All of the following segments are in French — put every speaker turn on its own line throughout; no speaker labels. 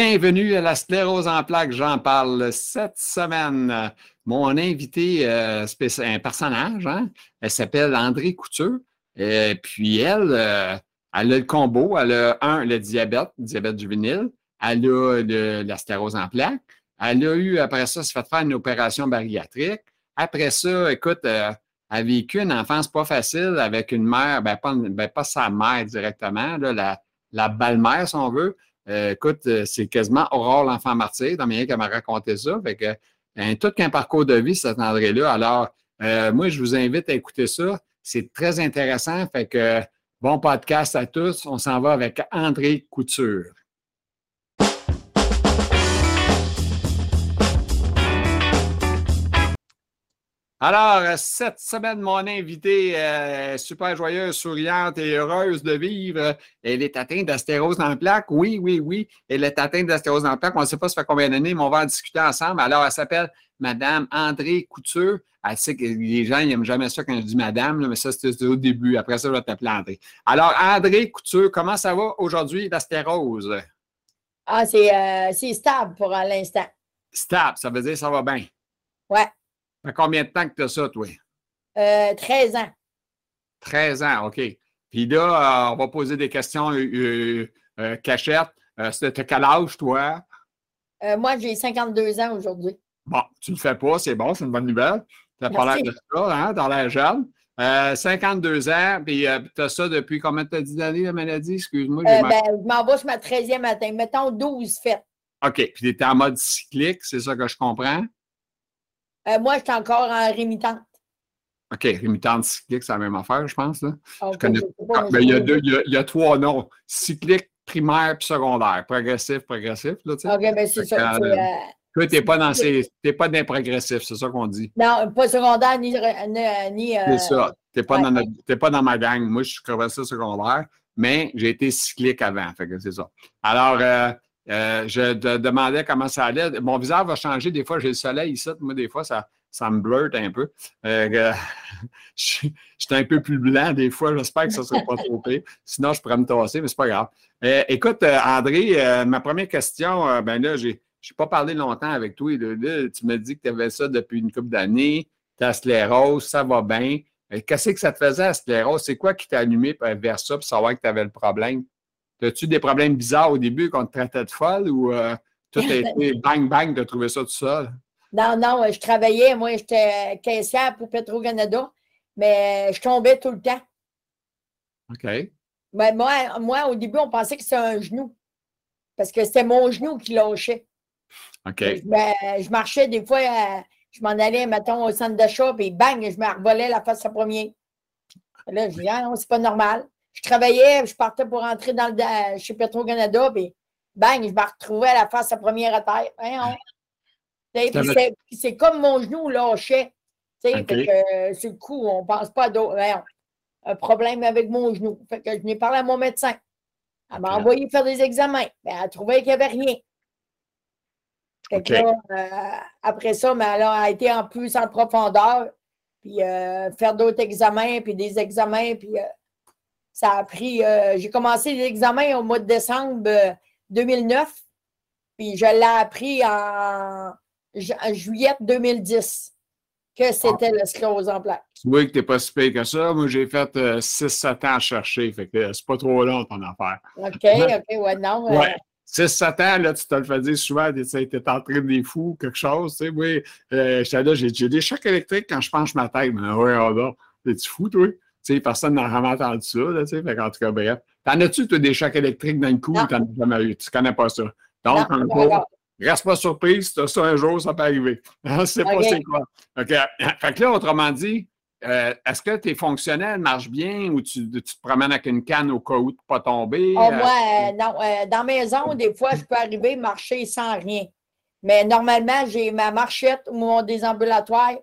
Bienvenue à la sclérose en plaques. J'en parle cette semaine. Mon invité, euh, un personnage, hein? elle s'appelle André Couture. Et puis elle, euh, elle a le combo. Elle a un, le diabète, diabète juvénile. Elle a le, la sclérose en plaques. Elle a eu, après ça, se fait faire une opération bariatrique. Après ça, écoute, euh, elle a vécu une enfance pas facile avec une mère, ben pas, ben sa mère directement, la, la belle-mère, si on veut. Euh, écoute, euh, c'est quasiment Aurore l'enfant martyr, dans qu'elle m'a raconté ça. Fait que, un, tout qu'un parcours de vie, cet André-là. Alors, euh, moi, je vous invite à écouter ça. C'est très intéressant. Fait que, bon podcast à tous. On s'en va avec André Couture. Alors, cette semaine, mon invitée, euh, super joyeuse, souriante et heureuse de vivre, elle est atteinte d'astérose dans le plaque. Oui, oui, oui, elle est atteinte d'astérose dans le plaque. On ne sait pas ça fait combien d'années, mais on va en discuter ensemble. Alors, elle s'appelle Madame André Couture. Elle sait que les gens n'aiment jamais ça quand je dis Madame, mais ça, c'était au début. Après ça, je vais t'appeler André. Alors, André Couture, comment ça va aujourd'hui, l'astérose?
Ah, c'est euh, stable pour l'instant.
Stable, ça veut dire que ça va bien.
Ouais.
Ça fait combien de temps que tu as ça, toi?
Euh, 13 ans.
13 ans, OK. Puis là, euh, on va poser des questions euh, euh, cachettes. C'était quel âge, toi?
moi, j'ai 52 ans aujourd'hui.
Bon, tu ne le fais pas, c'est bon, c'est une bonne nouvelle. Tu n'as pas l'air de ça, hein, dans l'air jeune. 52 ans, puis tu as ça depuis combien de d'années, la maladie? Excuse-moi.
ben, je m'en vais sur ma 13e matin. Mettons 12 fêtes.
OK. Puis tu étais en mode cyclique, c'est ça que je comprends?
Euh, moi, je suis encore en rémitante.
OK, rémitante cyclique, c'est la même affaire, je pense. Là. je connais... Ah, ben, il, y a deux, il, y a, trois noms cyclique, primaire puis secondaire. Progressif, progressif. Là,
OK, bien, c'est ça. Euh,
toi, tu n'es pas dans ces. T'es pas dans progressif, c'est ça qu'on dit.
Non, pas secondaire ni. ni
euh, c'est ça. Tu n'es pas, dans pas dans ma gang. Moi, je suis progressif secondaire, mais j'ai été cyclique avant. Fait que c'est ça. Alors, je te demandais comment ça allait. Mon visage va changer. Des fois, j'ai le soleil ici. Moi, des fois, ça, ça me blurte un peu. Euh, je, suis un peu plus blanc des fois. J'espère que ça ne sera pas trop pire. Sinon, je pourrais me tasser, mais ce n'est pas grave. Euh, écoute, euh, André, ma première question, ben là, j'ai n'ai pas parlé longtemps avec toi. Tu me dis que tu avais ça depuis une couple d'années. Tu as sclérose, ça va bien. Qu'est-ce que ça te faisait à sclérose? C'est quoi qui t'a allumé vers ça pour savoir que tu avais le problème? As-tu des problèmes bizarres au début quand tu traitais de folle ou tout a été bang bang de trouver ça tout seul?
Non, non, je travaillais, moi, j'étais caissière pour Petro-Canada, mais je tombais tout le temps.
OK.
Mais moi, moi, au début, on pensait que c'était un genou. Parce que c'était mon genou qui lâchait.
OK.
Je, marchais des fois, euh, je m'en allais, mettons, au centre d'achat, puis bang, je me revolais la face à premier. Là, je dis, ah non, c'est pas normal. Je travaillais, je partais pour rentrer dans le, chez Petro-Canada, puis bang, je me retrouvais à la face à première à terre. Hein, c'est comme mon genou lâchait. Okay. Euh, c'est le coup, on ne pense pas à d'autres. Un problème avec mon genou. Fait que je n'ai parlé à mon médecin. Elle m'a envoyé faire des examens. Mais elle a trouvé qu'il n'y avait rien. Euh, après ça, mais elle a été en plus en profondeur. Puis euh, faire d'autres examens, puis des examens. Puis ça a pris. J'ai commencé les examens au mois de décembre 2009. Puis je l'ai appris en en juillet 2010 que c'était le sclérose en plaques.
Vois que tu n'es pas si pire que ça. Moi, j'ai fait 6-7 euh, ans à chercher. Fait que c'est pas trop long ton affaire.
OK, OK, ouais, non.
Ouais. 6-7 ans, là, tu te le fais dire souvent, tu es en train des fous, quelque chose. Tu sais, oui, euh, là, j'ai des chocs électriques quand je penche ma tête. Mais oui, on T'es-tu fou, toi? Sais, personne n'a vraiment entendu ça. Là, tu sais, fait en tout cas, bref. T'en as-tu, toi, des chocs électriques dans le cou ou t'en as jamais eu? Tu connais pas ça. Donc, non, en Reste pas surprise, tu as ça un jour, ça peut arriver. C'est pas c'est quoi. OK. Fait que là, autrement dit, euh, est-ce que tes fonctionnels marchent bien ou tu, tu, te promènes avec une canne au cas où de ne pas tomber?
Oh, moi, euh, non. Dans maison, des fois, je peux arriver marcher sans rien. Mais normalement, j'ai ma marchette ou mon désambulatoire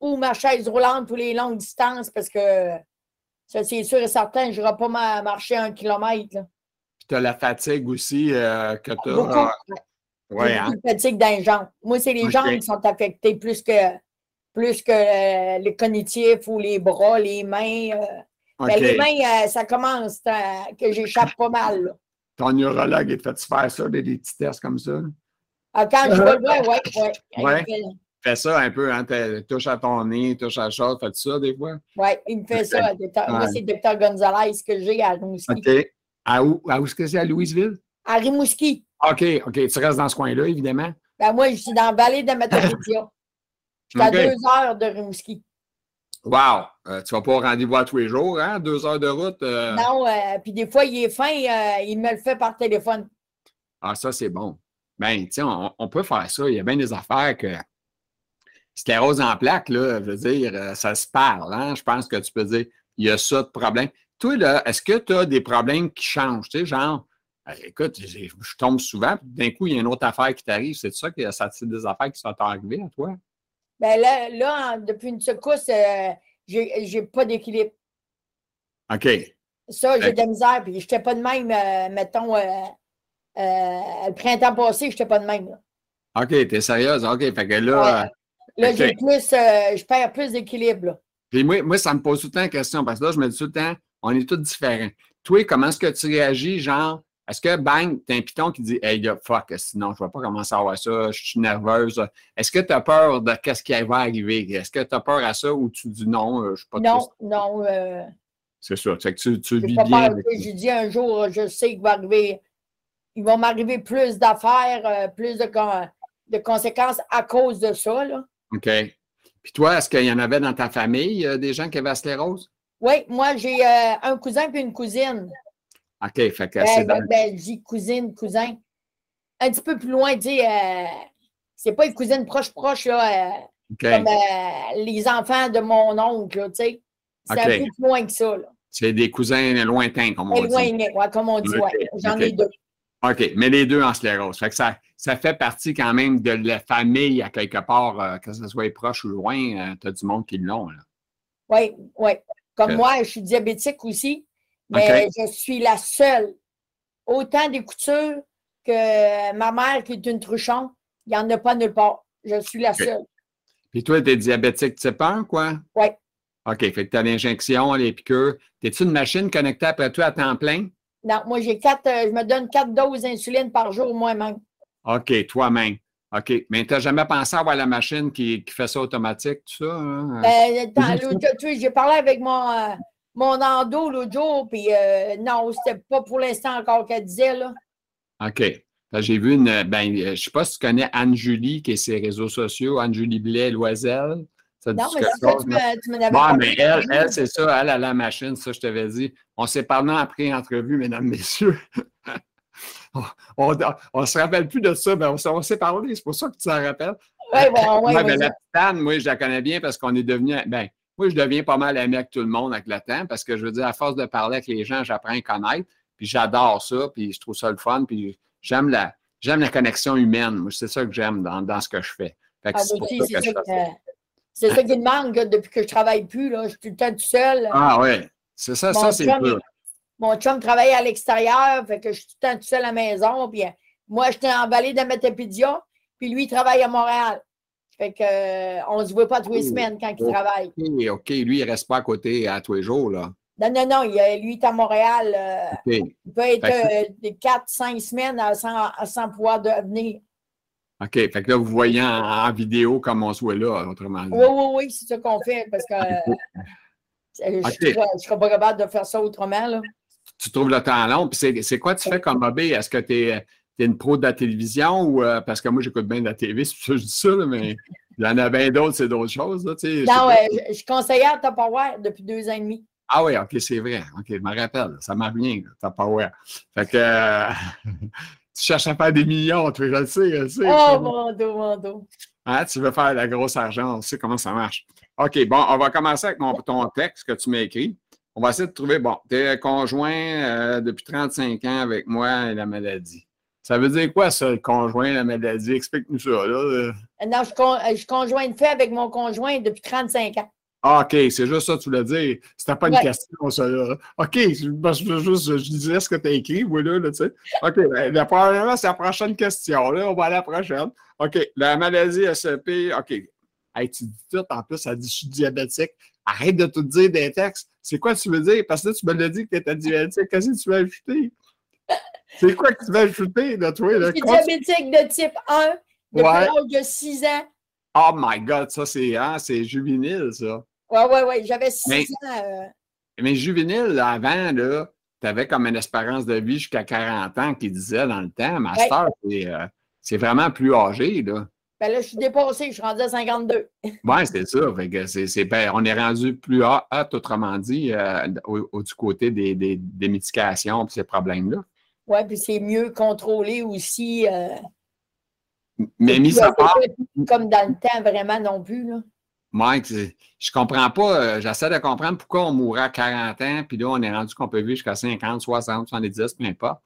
ou ma chaise roulante pour les longues distances parce que ça, c'est sûr et certain, je n'irai pas marcher un kilomètre.
Puis tu as la fatigue aussi que tu
as. Ouais, hein? fatigue dans les jambes. Moi, c'est les jambes qui sont affectées plus que, plus que euh, les cognitifs ou les bras, les mains. Euh. Ben, les mains, euh, ça commence que j'échappe pas mal.
ton neurologue, il te fait faire ça, des, des petits tests comme ça?
Ah, quand je vais le voir, oui, oui.
Ouais. Fais ça un peu, hein, touche à ton nez, touche à la chose, fais ça des fois?
Oui, il me fait ça. docteur- Moi, c'est Dr Gonzalez que j'ai à Rimouski.
OK. À où, à où est-ce que c'est? À Louisville?
À Rimouski.
OK, OK. Tu restes dans ce coin-là, évidemment.
Ben, moi, je suis dans la vallée de Matapédia. Je suis à deux heures de Rimouski.
Wow! Euh, tu vas pas au rendez-vous à tous les jours, hein? Deux heures de route. euh,
Non, euh, puis des fois, il est fin, il me le fait par téléphone.
Ah, ça, c'est bon. Ben, tu sais, on, on peut faire ça. Il y a bien des affaires que. Sclérose en plaques, là, je veux dire, euh, ça se parle, hein? Je pense que tu peux dire, il y a ça de problème. Toi, là, est-ce que tu as des problèmes qui changent? Tu sais, genre, euh, écoute, je tombe souvent, puis d'un coup, il y a une autre affaire qui t'arrive. C'est ça que ça c'est des affaires qui sont arrivées à toi?
Ben là, là en- depuis une secousse, euh, j'ai pas d'équilibre.
OK.
Ça, j'ai de la misère. Puis je n'étais pas de même, euh, mettons, euh, le printemps passé, je n'étais pas de même. Là,
OK, t'es sérieuse? OK. Fait que là,
Là, j'ai plus, euh, je perds plus d'équilibre.
Puis moi, moi, ça me pose tout le temps la question parce que là, je me dis tout le temps, on est tous différents. Toi, comment est-ce que tu réagis? Genre, est-ce que bang, t'as un piton qui dit Hey, fuck, sinon, je ne vais pas commencer à avoir ça, je suis nerveuse. Est-ce que tu as peur de qu'est-ce qui va arriver? Est-ce que tu as peur à ça ou tu dis non, euh, je suis pas
Non,
triste?
non, euh,
C'est ça. Que tu, tu vis
pas
bien.
peur. J'ai dit un jour, je sais qu'il va arriver, il va m'arriver plus d'affaires, plus de, de conséquences à cause de ça. Là.
OK. Puis toi, est-ce qu'il y en avait dans ta famille euh, des gens qui avaient la sclérose?
Oui, moi, j'ai euh, un cousin puis une cousine.
OK. Fait que
Ben,
c'est
ben, ben, cousine, cousin. Un petit peu plus loin, tu sais, euh, c'est pas une cousine proche-proche, là, euh, comme euh, les enfants de mon oncle, tu sais. C'est un peu plus loin que ça, là.
C'est des cousins lointains, comme on dit.
Éloigné, ouais, comme on dit, ouais. J'en ai deux.
OK, mais les deux en sclérose. Fait que ça, ça fait partie quand même de la famille à quelque part, euh, que ce soit proche ou loin, tu as du monde qui l'ont. là.
Oui, oui. Comme moi, je suis diabétique aussi, mais je suis la seule. Autant des coutures que ma mère qui est une truchon, il n'y en a pas nulle part. Je suis la seule.
Puis toi, tu es diabétique type 1, quoi?
Oui.
OK, fait que tu as l'injection, les piqûres. T'es-tu une machine connectée après toi à temps plein?
Non, moi, j'ai quatre, euh, je me donne quatre doses d'insuline par jour moi-même.
OK, toi-même. OK, mais tu n'as jamais pensé à avoir la machine qui, qui fait ça automatique, tout ça? hein?
Ben, j'ai parlé avec mon, euh, mon endo l'autre jour, puis euh, non, c'était pas pour l'instant encore qu'elle disait, là.
OK. Que J'ai vu une. Ben, je ne sais pas si tu connais Anne-Julie, qui est ses réseaux sociaux, Anne-Julie Blais-Loisel. Ça
Non, mais ça, tu me- tu avais
Bon, mais elle, elle c'est ça, elle a la machine, ça, je t'avais dit. On s'est parlé après entrevue, mesdames, messieurs. on ne se rappelle plus de ça, mais on, s'est- on s'est parlé, c'est pour ça que tu t'en rappelles.
Ouais, bon, ouais,
Ouais,
vas-y.
la petite Anne, moi, je la connais bien parce qu'on est devenu. Ben, moi, je deviens pas mal ami avec tout le monde avec le temps parce que je veux dire, à force de parler avec les gens, j'apprends à connaître. Puis j'adore ça, puis je trouve ça le fun, puis j'aime la, j'aime la connexion humaine. Moi, c'est ça que j'aime dans, dans ce que je fais.
Ah,
c'est que
ça. que- c'est ça qui me manque depuis que je travaille plus. Là. Je suis tout le temps tout seul.
Ah ouais, c'est ça,
Mon
ça, c'est sûr.
Mon chum travaille à l'extérieur, fait que je suis tout le temps tout seul à la maison. Puis euh, moi, j'étais en vallée de Matapédia, puis lui, il travaille à Montréal. Fait que euh, on se voit pas tous les
Oh,
semaines quand il travaille.
OK, OK, lui, il ne reste pas à côté à tous les jours, là.
Non, non, non, il, euh, lui, il est à Montréal. euh, il peut être euh, des 4-5 semaines sans, sans pouvoir de venir.
OK. Fait que là, vous voyez en, en vidéo comme on se voit là, autrement dit.
Oui, oui, oui, c'est ça qu'on fait parce que euh, je ne serais pas capable de faire ça autrement. Là.
Tu trouves le temps long. Puis c'est, c'est quoi tu fais comme hobby? Est-ce que tu es, une pro de la télévision ou euh, parce que moi, j'écoute bien de la TV, c'est pour ça que je dis ça, là, mais il y en a bien d'autres, c'est d'autres choses. Là, tu sais, je sais
Non,
pas.
euh, je, je suis conseillère à Tupperware depuis deux ans et demi.
Ah oui, OK, c'est vrai. OK, je me rappelle. Ça m'a pas ouais. Fait que euh, tu cherches à faire des millions, tu je le sais, je le sais.
Oh, mon dos, mon dos.
Hein, tu veux faire la grosse argent, on sait comment ça marche. OK, bon, on va commencer avec mon, ton texte que tu m'as écrit. On va essayer de trouver, bon, tu es conjoint euh, depuis 35 ans avec moi et la maladie. Ça veut dire quoi, ça, le conjoint, la maladie? Explique-nous ça, là. euh.
Non, je, con- je suis conjointe fait avec mon conjoint depuis 35 ans.
Ah, OK, c'est juste ça que tu voulais dire. C'était pas une
Ouais.
question, ça, là. OK, je, que juste, je disais ce que tu as écrit, voilà, là, tu sais. OK, ben, la première, c'est la prochaine question, là. On va à la prochaine. OK, la maladie SCP, OK. Hey, tu dis tout, en plus, ça dit je suis diabétique. Arrête de tout dire des textes. C'est quoi tu veux dire? Parce que là, tu me l'as dit que tu étais diabétique. Qu'est-ce que tu veux ajouter? C'est quoi que tu vas ajouter, là, toi?
Je suis diabétique de type 1 depuis
Ouais.
l'âge de 6 ans.
Oh my God, ça, c'est hein, c'est juvénile, ça.
Oui, oui, oui. J'avais 6
Mais-
ans. euh,
Mais juvénile, avant, là, tu avais comme une espérance de vie jusqu'à 40 ans qui disait dans le temps. Master, c'est euh, c'est vraiment plus âgé, là.
ben là, je suis dépassée. Je suis rendue à 52.
Oui, c'est ça. Fait que ben, on est rendu plus hot, autrement dit, euh, au, au- du côté des, des, des médications et ces problèmes-là.
Oui, puis c'est mieux contrôlé aussi. euh,
Mais mis à part,
Comme dans le temps, vraiment non plus. Là.
Mike, je comprends pas, euh, j'essaie de comprendre pourquoi on mourrait à 40 ans, puis là, on est rendu qu'on peut vivre jusqu'à 50, 60, 70, peu importe.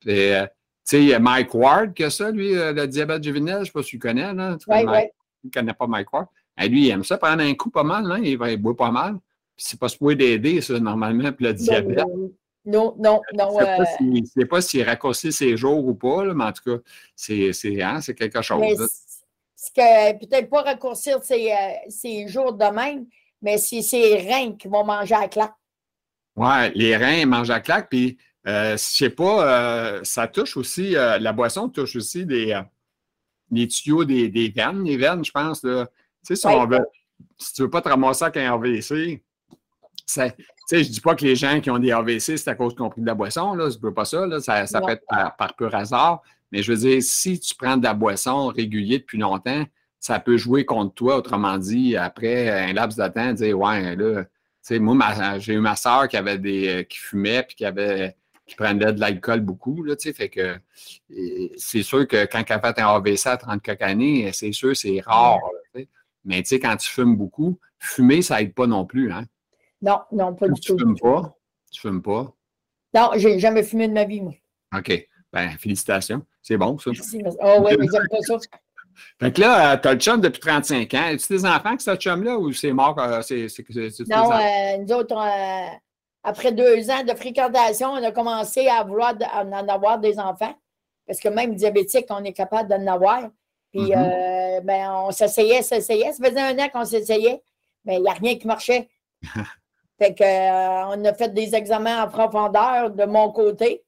Puis, euh, tu sais, il y a Mike Ward qui a ça, lui, euh, le diabète juvénile, je ne sais pas si tu connais, là. Tu
oui.
Mike- Tu connais pas Mike Ward. Eh, lui, il aime ça prendre un coup pas mal, hein? il, va- il boit pas mal. Puis c'est pas supposé d'aider, ça, normalement, puis le diabète.
Non, non,
Je
non.
ne sais pas si- je s'il raccourcit ses jours ou pas, là, mais en tout cas, c'est hein, c'est quelque chose.
C'est que peut-être pas raccourcir ses, euh, ses jours de même, mais c'est ses reins qui vont manger à la claque.
Ouais, les reins mangent à claque, puis euh, je sais pas, euh, ça touche aussi, euh, la boisson touche aussi des, euh, les tuyaux des, des veines, les veines, je pense. Là. Tu sais, si,
Ouais.
on veut, si tu veux pas te ramasser avec un AVC, ça- tu sais, je dis pas que les gens qui ont des AVC, c'est à cause qu'ils ont pris de la boisson, là, je veux pas ça, là, ça, ça peut être par, par pur hasard, mais je veux dire, si tu prends de la boisson régulier depuis longtemps, ça peut jouer contre toi, autrement dit, après un laps de temps, dire, ouais, là, tu sais, moi, j'ai eu ma soeur qui avait des, euh, qui fumait puis qui avait, qui prenait de l'alcool beaucoup, là, tu sais, fait que c'est sûr que quand elle a fait un AVC à 30 quelques années, c'est sûr, c'est rare, là, tu. Mais tu sais, quand tu fumes beaucoup, fumer, ça aide pas non plus, hein.
Non, non, pas du
Tu
tout.
fumes pas, tu fumes pas?
Non, j'ai jamais fumé de ma vie, moi.
OK. Ben, félicitations. C'est bon, ça.
Merci. Oh oui, mais j'aime pas ça.
Fait que là, tu as le chum depuis 35 ans. As-tu des enfants que ce chum-là ou c'est mort? euh, c'est, c'est, c'est- c'est-
Non, euh, nous autres, euh, après deux ans de fréquentation, on a commencé à vouloir de- à en avoir des enfants. Parce que même diabétique, on est capable d'en avoir. Puis,
Mhm.
euh, ben, on s'essayait, s'essayait. Ça faisait un an qu'on s'essayait, mais il n'y a rien qui marchait. fait que, euh, on a fait des examens en profondeur de mon côté.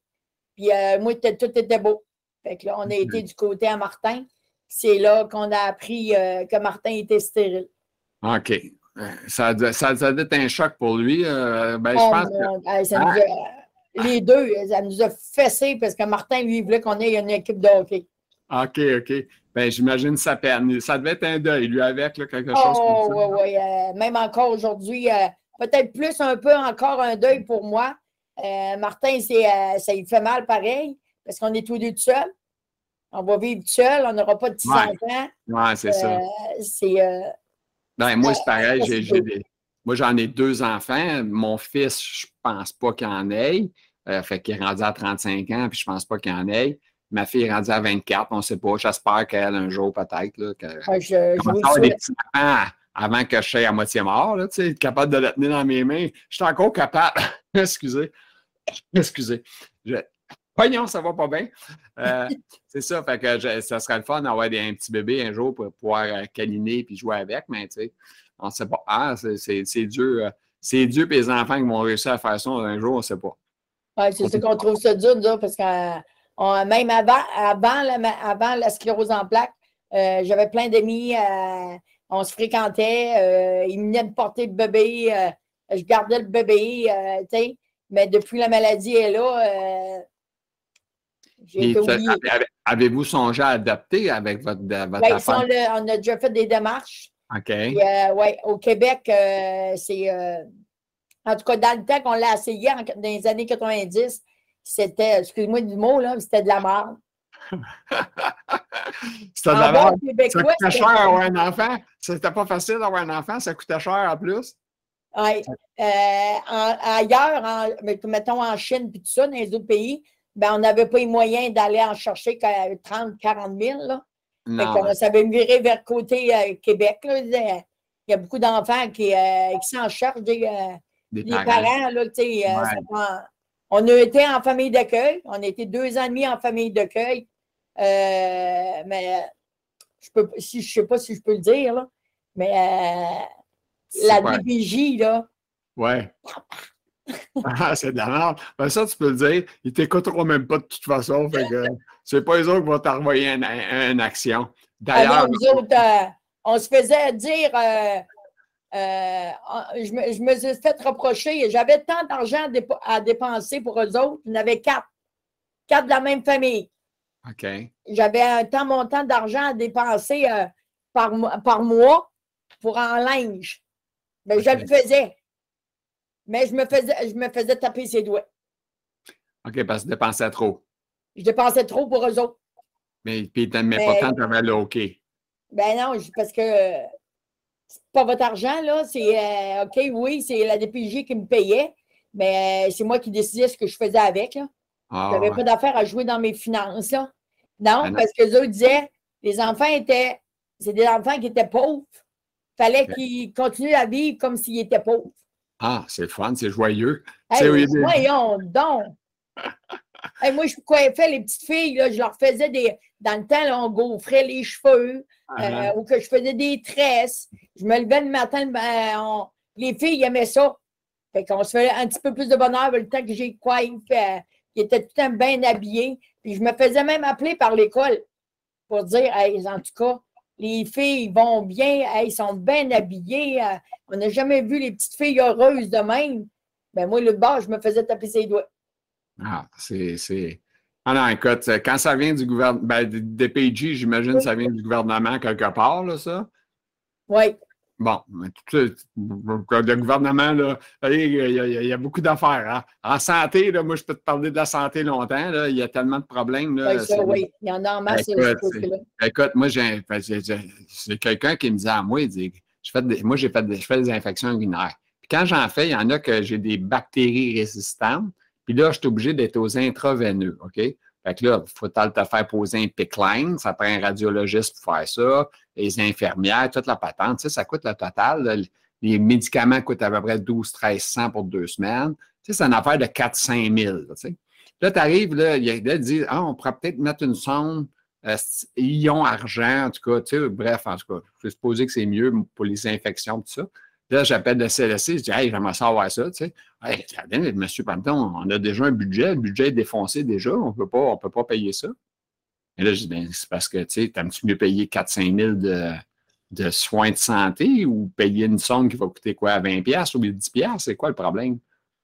Puis, euh, moi, tout était beau. Fait que là, on a
Mhm.
été du côté à Martin. C'est là qu'on a appris euh, que Martin était stérile.
OK. Euh, Ça, doit- ça, ça doit être un choc pour lui. euh, ben, je
Oh,
pense que.
mon- hey, ça nous a- les deux, ça nous a fessé parce que Martin, lui, voulait qu'on ait une équipe de hockey.
OK, OK. Ben, j'imagine sa peine. Ça devait être un deuil, lui, avec, là, quelque chose
Oh,
comme ça.
oui, oui. euh, même encore aujourd'hui, euh, peut-être plus un peu encore un deuil pour moi. Euh, Martin, c'est, euh, ça lui fait mal pareil parce qu'on est tous deux tout seuls. On va vivre tout seul, on n'aura pas de petits-enfants.
Ouais, c'est ça.
Euh, c'est,
moi, c'est pareil. j'ai- j'ai des- Moi, j'en ai deux enfants. Mon fils, je pense pas qu'il en ait. Euh, fait qu'il est rendu à 35 ans, puis je pense pas qu'il en ait. Ma fille est rendue à 24, on ne sait pas. J'espère qu'elle, un jour, peut-être, là, que-
ouais, je, je
commence
vous
à avoir
le
des
souhaite.
petits-enfants avant que je sois à moitié mort, là, tu sais, être capable de le tenir dans mes mains. Je suis encore capable. Excusez. Excusez. Je... Pognon, ça va pas bien. Euh, c'est ça, fait que je- ça serait le fun d'avoir un petit bébé un jour pour pouvoir euh, câliner puis jouer avec, mais tu sais, on ne sait pas. Ah, c'est- Dieu. euh, c'est Dieu et les enfants qui vont réussir à faire ça un jour, on ne sait pas.
Ouais, c'est ça qu'on trouve ça dur, autres, parce que on- même avant, avant, la, avant la sclérose en plaques, euh, j'avais plein d'amis, euh, on se fréquentait, euh, ils venaient me porter le bébé, euh, je gardais le bébé, euh, tu sais, mais depuis la maladie est là, euh, j'ai
Avez-vous songé à adopter avec votre, votre
Ouais,
affaire?
on, a déjà fait des démarches.
OK.
Ouais, au Québec, c'est. en tout cas, dans le temps qu'on l'a essayé, en- dans les années 90, c'était, excuse-moi du mot, là, c'était de la merde.
C'était de la. Ça coûtait cher d'avoir un enfant. C'était pas facile d'avoir un enfant, ça coûtait cher en plus.
Ouais. Euh, ailleurs, en- mettons en Chine puis tout ça, dans les autres pays, ben, on n'avait pas les moyens d'aller en chercher qu'à 30, 40 000. Là. Fait
Non.
savait virer vers le côté euh, Québec. là. Il y a beaucoup d'enfants qui, euh, qui s'en cherchent des,
parents.
là,
Ouais.
ça On a été en famille d'accueil. On a été deux ans et demi en famille d'accueil. Euh, mais je peux, si, je ne sais pas si je peux le dire, là, mais euh, la
pas-
DPJ, là,
Ouais. ah, c'est de la merde. Ben, ça, tu peux le dire. Ils t'écouteront même pas de toute façon. Fait que c'est pas eux autres qui vont t'envoyer une, action.
D'ailleurs. Euh, on se faisait dire. Euh, je, me, je, me, suis fait reprocher. J'avais tant d'argent à dépenser pour eux autres. Il y en avait quatre. Quatre de la même famille. J'avais un tant montant d'argent à dépenser par, par mois pour un linge. Mais ben, je le faisais. Mais je me faisais, je me faisais taper ses doigts.
OK, parce que je dépensais trop.
Je dépensais trop pour eux autres.
Mais, puis, mais pourtant, tu avais le OK.
Ben non, parce que c'est pas votre argent, là. C'est euh, OK, oui, c'est la DPJ qui me payait, mais euh, c'est moi qui décidais ce que je faisais avec. Là. Ah, je n'avais pas d'affaire à jouer dans mes finances. Là. Non, parce que eux disaient les enfants étaient. C'est des enfants qui étaient pauvres. Il fallait qu'ils continuent à vivre comme s'ils étaient pauvres.
Ah, c'est fun, c'est joyeux.
voyons donc. moi, je coiffais les petites filles, là, je leur faisais des. Dans le temps, on gaufrait les cheveux ah, euh, ou que je faisais des tresses. Je me levais le matin, ben, les filles aimaient ça. Fait qu'on se fait un petit peu plus de bonheur le temps que j'ai coiffé, euh, qui était tout le temps bien habillé. Puis je me faisais même appeler par l'école pour dire, hey, en tout cas, les filles vont bien, elles sont bien habillées. Euh, on n'a jamais vu les petites filles heureuses de même. Ben moi, le bas, je me faisais taper ses doigts.
Ah, c'est. Ah non, écoute, quand ça vient du gouvernement, ben, des PJ, j'imagine que ça vient du gouvernement quelque part, là, ça?
Oui.
Bon, le gouvernement, là, il y, a, beaucoup d'affaires. Hein. En santé, là, moi, je peux te parler de la santé longtemps. Là, il y a tellement de problèmes. Là,
oui, ça, oui. Il y en a en masse.
Écoute, écoute moi, c'est quelqu'un qui me disait à moi, il dit, je fais moi, j'ai fait je fais des infections urinaires. Puis quand j'en fais, il y en a que j'ai des bactéries résistantes. Puis là, je suis obligé d'être aux intraveineux, OK? Fait que là, il faut te faire poser un pickline, ça prend un radiologiste pour faire ça, les infirmières, toute la patente, tu sais, ça coûte le total. les médicaments coûtent à peu près 12 1300 pour deux semaines. Tu sais, c'est une affaire de 4 5 000, tu sais. Là, tu arrives, là, il ah, on pourrait peut-être mettre une sonde euh, ion argent, en tout cas, tu sais, bref, en tout cas, je vais supposer que c'est mieux pour les infections, tout ça. Là, j'appelle le CLSC, je dis, hey, j'aimerais savoir ça, tu sais. Hey, monsieur Panton, on a déjà un budget, le budget est défoncé déjà, on ne peut pas payer ça. Et là, je dis, ben, c'est parce que, tu sais, t'aimes-tu mieux payer 4-5 000 de, de, soins de santé ou payer une somme qui va coûter quoi, 20 ou 10 c'est quoi le problème?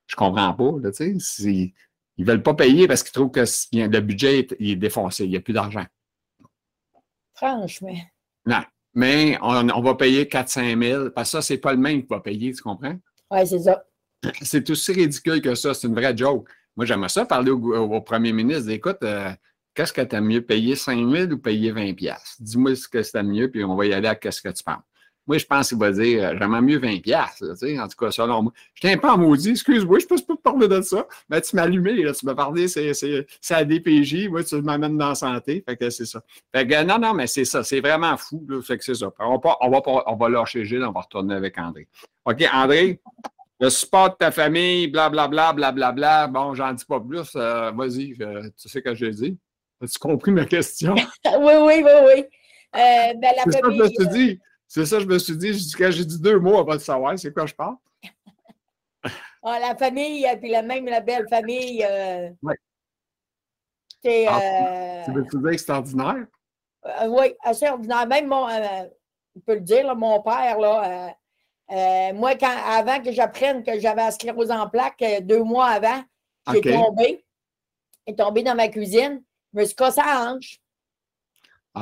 Je comprends pas, tu sais. Ils ne veulent pas payer parce qu'ils trouvent que le budget est, défoncé, il n'y a plus d'argent.
Franchement.
Non. Mais on, va payer 4-5 000 parce que ça, c'est pas le même qui va payer, tu comprends?
Oui, c'est ça.
C'est aussi ridicule que ça. C'est une vraie joke. Moi, j'aimerais ça parler au, premier ministre. Écoute, euh, qu'est-ce que tu as mieux, payer 5 000 ou payer 20 Dis-moi ce que c'est mieux, puis on va y aller à qu'est-ce que tu penses. Moi, je pense qu'il va dire euh, j'aimerais mieux 20 pièces, en tout cas, selon moi. Je tiens pas en maudit, excuse-moi, je peux pas te parler de ça. Mais tu m'as allumé, là, tu m'as parlé, c'est à DPJ, moi, tu m'amènes dans la santé. Fait que c'est ça. Fait que non, non, mais c'est ça, c'est vraiment fou. Là, que c'est ça. On va, on, va, on va on va retourner avec André. OK, André, le support de ta famille, blablabla, blablabla. Bla, bla, bon, j'en dis pas plus. Euh, vas-y, euh, tu sais ce que j'ai dit. As-tu compris ma question?
oui, oui, oui, oui. Euh, ben, la famille,
ça, je me suis dit. C'est ça, je me suis dit. Quand j'ai dit deux mots, on va le savoir. C'est quoi je parle?
ah, la famille, puis la même la belle famille.
oui.
C'est.
tu veux-tu dire extraordinaire?
oui, assez ordinaire. Même mon. on peut le dire, mon père, là. Moi, quand, avant que j'apprenne que j'avais la sclérose en plaques, deux mois avant, j'ai tombé. J'ai tombé dans ma cuisine. Je me suis cassé la hanche.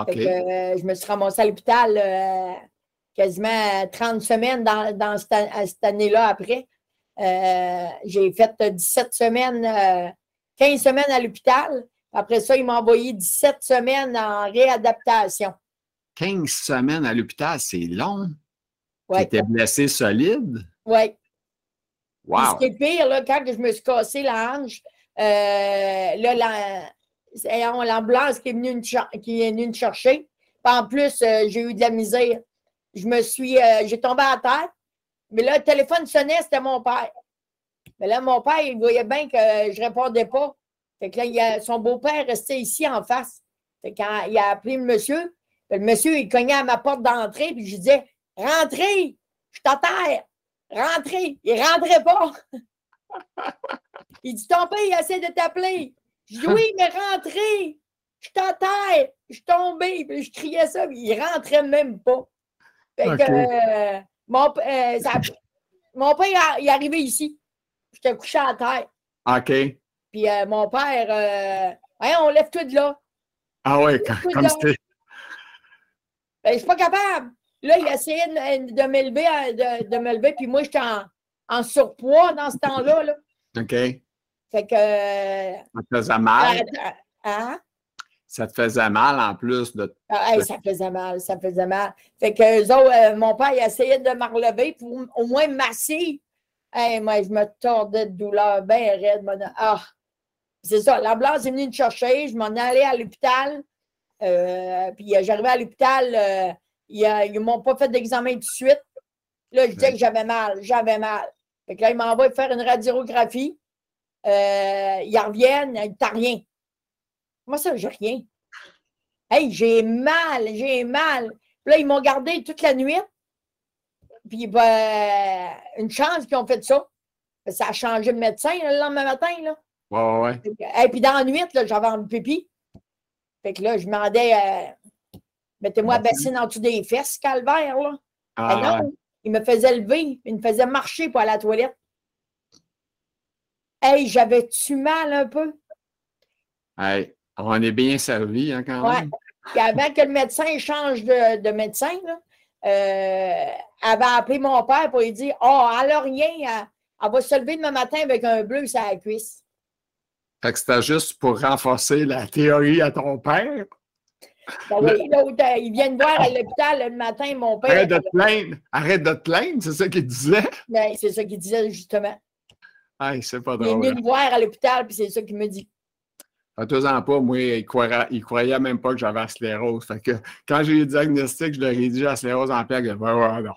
Euh, je me suis ramassée à l'hôpital euh, quasiment 30 semaines dans, cette, année-là après. Euh, j'ai fait 17 semaines, 15 semaines à l'hôpital. Après ça, il m'a envoyé 17 semaines en réadaptation.
15 semaines à l'hôpital, c'est long.
Tu
étais blessé solide?
Oui.
Wow.
Ce qui est pire, là, quand je me suis cassé la hanche, là, la, c'est l'ambulance qui est venue me, qui est venue me chercher. en plus, euh, j'ai eu de la misère. Je me suis, euh, j'ai tombé à terre. Mais là, le téléphone sonnait, c'était mon père. Mais là, mon père, il voyait bien que je ne répondais pas. Fait que là, il a, son beau-père restait ici en face. Fait quand il a appelé le monsieur, le monsieur, il cognait à ma porte d'entrée, puis je disais Rentrez, je terre. rentrez. Il ne rentrait pas. Il dit Ton père, il essaie de t'appeler. Je dis Oui, mais rentrez. Je t'entends. Je suis tombé. Puis je criais ça. Puis il rentrait même pas. Fait que, euh, mon, euh, ça- mon père, il est arrivé ici. J'étais couché à terre.
OK.
Puis euh, mon père, euh, Hey, on lève tout de là.
Ah ouais, comme, c'était.
Ben, je suis pas capable. Là, il essayait de, de m'élever, à- de, de me lever, puis moi, j'étais en, en surpoids dans ce temps-là. Là.
OK.
Fait que. euh,
Ça te faisait mal?
hein?
Ça te faisait mal en plus de.
Ah, hey, ça faisait mal, ça faisait mal. Fait que eux autres, euh, mon père, il essayait de me relever pour au moins me masser. Hey, moi, je me tordais de douleur, bien raide. mon- Ah, c'est ça. L'ambulance est venue me chercher. Je m'en allais à l'hôpital. Euh, puis euh, j'arrivais à l'hôpital. euh, ils ne m'ont pas fait d'examen tout de suite. Là, je disais que j'avais mal, j'avais mal. Fait que là, ils m'envoient faire une radiographie. Euh, ils reviennent, T'as rien. Moi, ça, j'ai rien. Hey, j'ai mal, j'ai mal. Puis là, ils m'ont gardé toute la nuit. Puis, ben, une chance qu'ils ont fait ça. Ça a changé de médecin là, le lendemain matin. Là.
Ouais, ouais, ouais.
Et puis, dans la nuit, j'avais un pipi. Fait que là, je demandais, euh, mettez-moi la bassine en dessous des fesses, calvaire. Là.
Ah,
Ah non,
ouais.
il me faisait lever, il me faisait marcher pour aller à la toilette. Hey, j'avais-tu mal un peu?
Hey, on est bien servi hein, quand
Ouais.
même.
Puis avant que le médecin change de, de médecin, là, euh, elle avait appelé mon père pour lui dire Oh, elle n'a rien, elle, elle va se lever demain matin avec un bleu sur la cuisse.
Fait que c'était juste pour renforcer la théorie à ton père.
Ben oui, l'autre, il vient me voir à l'hôpital le matin, mon père.
Arrête de te plaindre. Arrête de te plaindre, c'est ça qu'il disait?
Ben, c'est ça qu'il disait justement.
Hey, c'est pas
Il est venu me voir à l'hôpital, puis c'est ça qu'il me dit.
Fais-toi-en pas, moi, il croyait, il croyait même pas que j'avais la sclérose. Fait que quand j'ai eu le diagnostic, je leur ai dit la sclérose en plaques. Il a dit, ouais, ouais, non.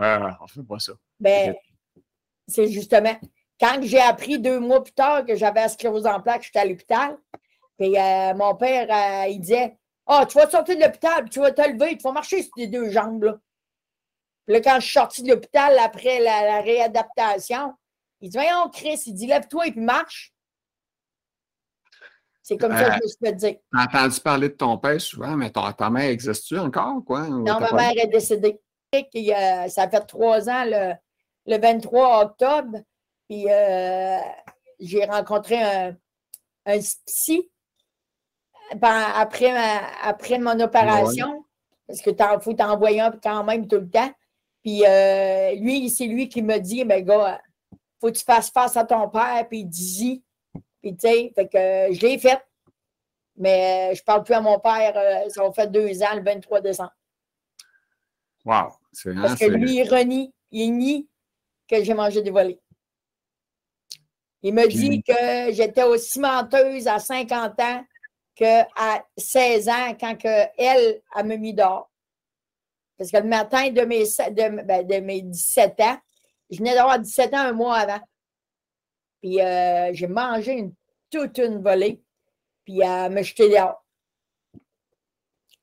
Euh, on fait pas ça.
Ben, c'est justement. Quand j'ai appris deux mois plus tard que j'avais la sclérose en plaques, j'étais à l'hôpital. Puis euh, mon père, euh, il disait Ah, tu vas sortir de l'hôpital, tu vas te lever, tu vas marcher sur tes deux jambes. Là. Puis là, quand je suis sorti de l'hôpital après la, la réadaptation, il dit Voyons, Chris, il dit Lève-toi et puis marche. C'est comme ça que je me suis fait dire.
T'as entendu parler de ton père souvent, mais ton, ta mère existe-tu encore, quoi?
Non, ma
pas-
mère est décédée. Euh, ça fait trois ans, le, le 23 octobre. Puis euh, j'ai rencontré un, un psy après, ma- après mon opération. Parce que il faut t'envoyer un quand même tout le temps. Puis euh, lui, c'est lui qui me dit, ben gars, faut que tu fasses face à ton père, puis dis-y. Puis tu sais, fait que euh, je l'ai fait. Mais euh, je parle plus à mon père, euh, ça va faire deux ans, le 23 décembre.
Wow. C'est,
Parce que lui, il renie, il nie que j'ai mangé des volets. Il me dit que j'étais aussi menteuse à 50 ans qu'à 16 ans quand que elle a me mis dehors. Parce que le matin de mes, se- de, ben, de mes 17 ans, je venais d'avoir 17 ans un mois avant. Puis euh, j'ai mangé une, toute une volée. Puis elle me jeté dehors.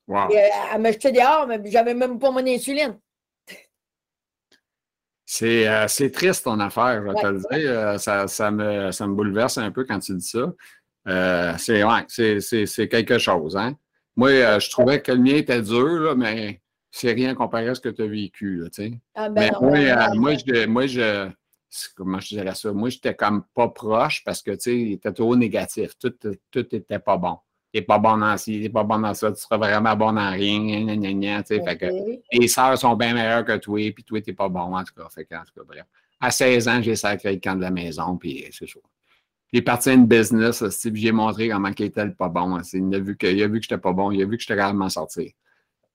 wow.
Puis, euh, elle me jeté dehors, mais j'avais même pas mon insuline.
C'est, euh, triste ton affaire, je vais te le dire. Euh, ça, ça me, ça me bouleverse un peu quand tu dis ça. Euh, c'est, ouais, quelque chose. Hein? Moi, euh, je trouvais que le mien était dur, là, mais c'est rien comparé à ce que tu as vécu. Là, tu sais.
Ah, ben
mais
non,
moi,
non,
euh, moi, je, moi, je, comment je dirais ça? Moi, j'étais comme pas proche parce que, tu sais, il était trop négatif. Tout, tout était pas bon. T'es pas bon dans ci, t'es pas bon dans ça, tu seras vraiment bon dans rien, gna, gna, gna, sais. Fait que, tes sœurs sont bien meilleures que toi, puis toi, t'es pas bon, en tout cas. Fait que, en tout cas, bref. À 16 ans, j'ai sacré le camp de la maison, puis c'est chaud. J'ai parti à une business, aussi, puis j'ai montré comment il était le pas bon. aussi. Il a vu que, il a vu que j'étais pas bon, il a vu que j'étais capable de m'en sortir.